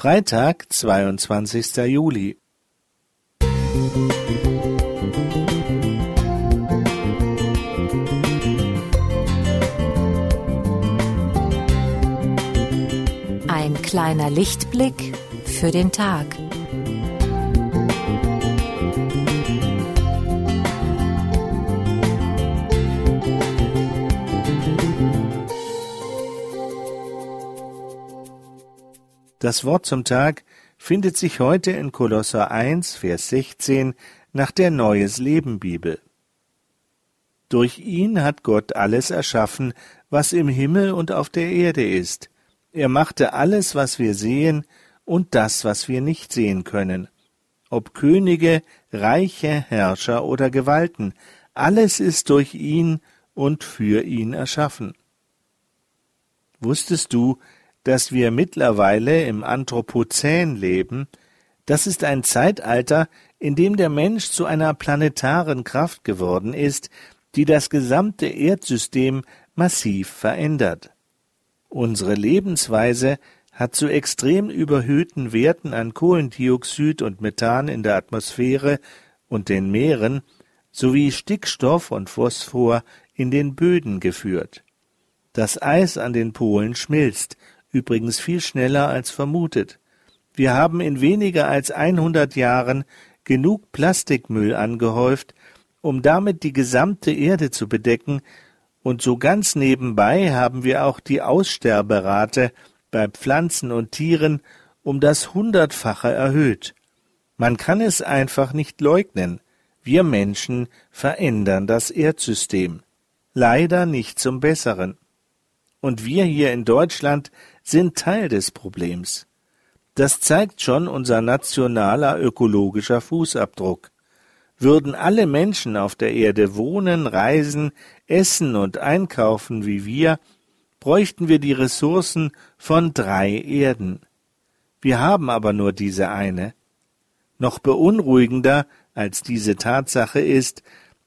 Freitag, 22. Juli. Ein kleiner Lichtblick für den Tag. Das Wort zum Tag findet sich heute in Kolosser 1, Vers 16 nach der Neues Leben Bibel. Durch ihn hat Gott alles erschaffen, was im Himmel und auf der Erde ist. Er machte alles, was wir sehen, und das, was wir nicht sehen können. Ob Könige, Reiche, Herrscher oder Gewalten, alles ist durch ihn und für ihn erschaffen. Wusstest du, dass wir mittlerweile im Anthropozän leben, das ist ein Zeitalter, in dem der Mensch zu einer planetaren Kraft geworden ist, die das gesamte Erdsystem massiv verändert. Unsere Lebensweise hat zu extrem überhöhten Werten an Kohlendioxid und Methan in der Atmosphäre und den Meeren sowie Stickstoff und Phosphor in den Böden geführt. Das Eis an den Polen schmilzt übrigens viel schneller als vermutet. Wir haben in weniger als 100 Jahren genug Plastikmüll angehäuft, um damit die gesamte Erde zu bedecken, und so ganz nebenbei haben wir auch die Aussterberate bei Pflanzen und Tieren um das Hundertfache erhöht. Man kann es einfach nicht leugnen. Wir Menschen verändern das Erdsystem. Leider nicht zum Besseren. Und wir hier in Deutschland sind Teil des Problems. Das zeigt schon unser nationaler ökologischer Fußabdruck. Würden alle Menschen auf der Erde wohnen, reisen, essen und einkaufen wie wir, bräuchten wir die Ressourcen von drei Erden. Wir haben aber nur diese eine. Noch beunruhigender als diese Tatsache ist,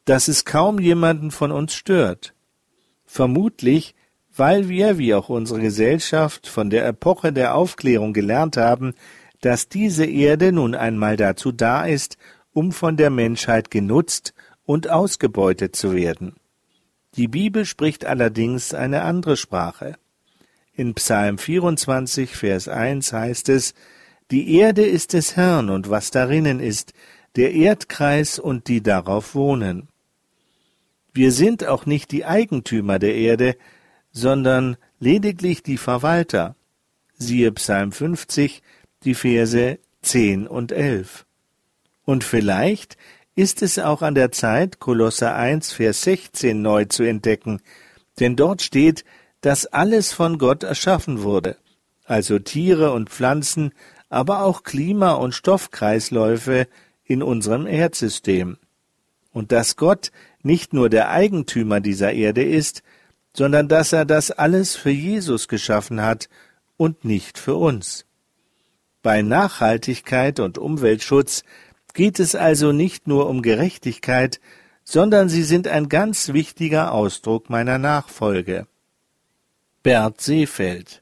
dass es kaum jemanden von uns stört. Vermutlich weil wir, wie auch unsere Gesellschaft, von der Epoche der Aufklärung gelernt haben, dass diese Erde nun einmal dazu da ist, um von der Menschheit genutzt und ausgebeutet zu werden. Die Bibel spricht allerdings eine andere Sprache. In Psalm 24, Vers 1 heißt es, Die Erde ist des Herrn und was darinnen ist, der Erdkreis und die darauf wohnen. Wir sind auch nicht die Eigentümer der Erde, sondern lediglich die Verwalter. Siehe Psalm 50, die Verse 10 und 11. Und vielleicht ist es auch an der Zeit, Kolosser 1, Vers 16 neu zu entdecken, denn dort steht, dass alles von Gott erschaffen wurde, also Tiere und Pflanzen, aber auch Klima- und Stoffkreisläufe in unserem Erdsystem. Und dass Gott nicht nur der Eigentümer dieser Erde ist, sondern dass er das alles für Jesus geschaffen hat und nicht für uns. Bei Nachhaltigkeit und Umweltschutz geht es also nicht nur um Gerechtigkeit, sondern sie sind ein ganz wichtiger Ausdruck meiner Nachfolge. Bert Seefeld